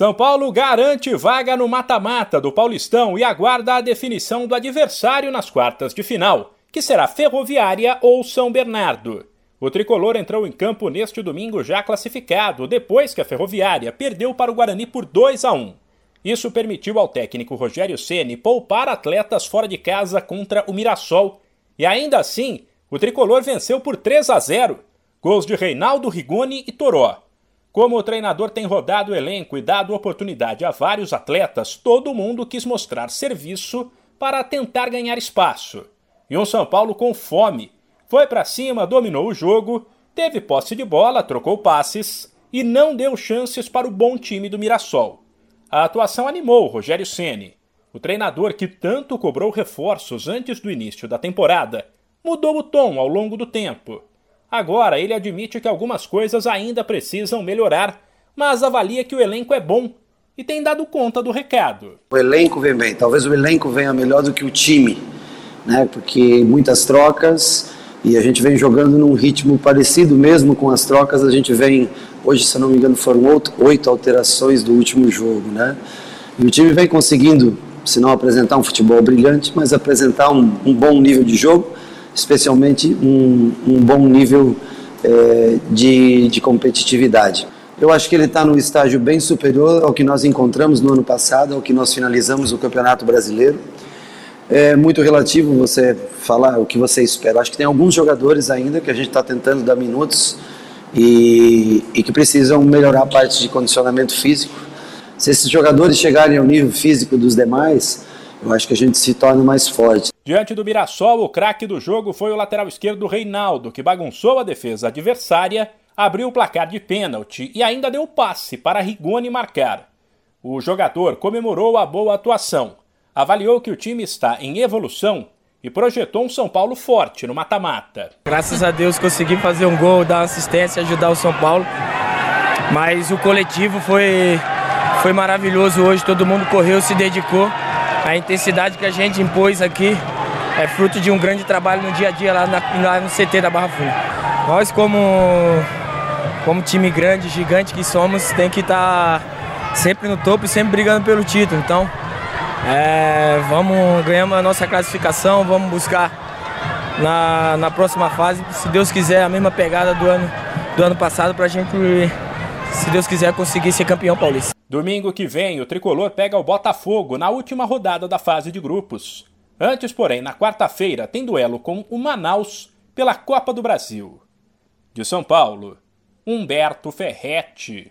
São Paulo garante vaga no mata-mata do Paulistão e aguarda a definição do adversário nas quartas de final, que será Ferroviária ou São Bernardo. O tricolor entrou em campo neste domingo já classificado, depois que a Ferroviária perdeu para o Guarani por 2 a 1. Isso permitiu ao técnico Rogério Ceni poupar atletas fora de casa contra o Mirassol, e ainda assim, o tricolor venceu por 3 a 0. Gols de Reinaldo Rigoni e Toró. Como o treinador tem rodado o elenco e dado oportunidade a vários atletas, todo mundo quis mostrar serviço para tentar ganhar espaço. E um São Paulo com fome. Foi para cima, dominou o jogo, teve posse de bola, trocou passes e não deu chances para o bom time do Mirassol. A atuação animou Rogério Ceni. O treinador que tanto cobrou reforços antes do início da temporada mudou o tom ao longo do tempo Agora, ele admite que algumas coisas ainda precisam melhorar, mas avalia que o elenco é bom e tem dado conta do recado. O elenco vem bem, talvez o elenco venha melhor do que o time, né? porque muitas trocas e a gente vem jogando num ritmo parecido mesmo com as trocas. A gente vem, hoje, se não me engano, foram oito, alterações do último jogo. Né? E o time vem conseguindo, se não apresentar um futebol brilhante, mas apresentar um, um bom nível de jogo especialmente um, um bom nível é, de, de competitividade. Eu acho que ele está num estágio bem superior ao que nós encontramos no ano passado, ao que nós finalizamos o Campeonato Brasileiro. É muito relativo você falar o que você espera. Acho que tem alguns jogadores ainda que a gente está tentando dar minutos e, e que precisam melhorar a parte de condicionamento físico. Se esses jogadores chegarem ao nível físico dos demais, eu acho que a gente se torna mais forte. Diante do Mirassol, o craque do jogo foi o lateral esquerdo Reinaldo, que bagunçou a defesa adversária, abriu o placar de pênalti e ainda deu passe para Rigoni marcar. O jogador comemorou a boa atuação, avaliou que o time está em evolução e projetou um São Paulo forte no mata-mata. Graças a Deus consegui fazer um gol, dar assistência, ajudar o São Paulo. Mas o coletivo foi, foi maravilhoso hoje, todo mundo correu, se dedicou. A intensidade que a gente impôs aqui é fruto de um grande trabalho no dia a dia lá, na, lá no CT da Barra Funda. Nós, como, como time grande, gigante que somos, tem que estar tá sempre no topo e sempre brigando pelo título. Então, é, vamos ganhar a nossa classificação, vamos buscar na, na próxima fase, se Deus quiser, a mesma pegada do ano, do ano passado para a gente, se Deus quiser, conseguir ser campeão paulista. Domingo que vem, o tricolor pega o Botafogo na última rodada da fase de grupos. Antes, porém, na quarta-feira, tem duelo com o Manaus pela Copa do Brasil. De São Paulo, Humberto Ferretti.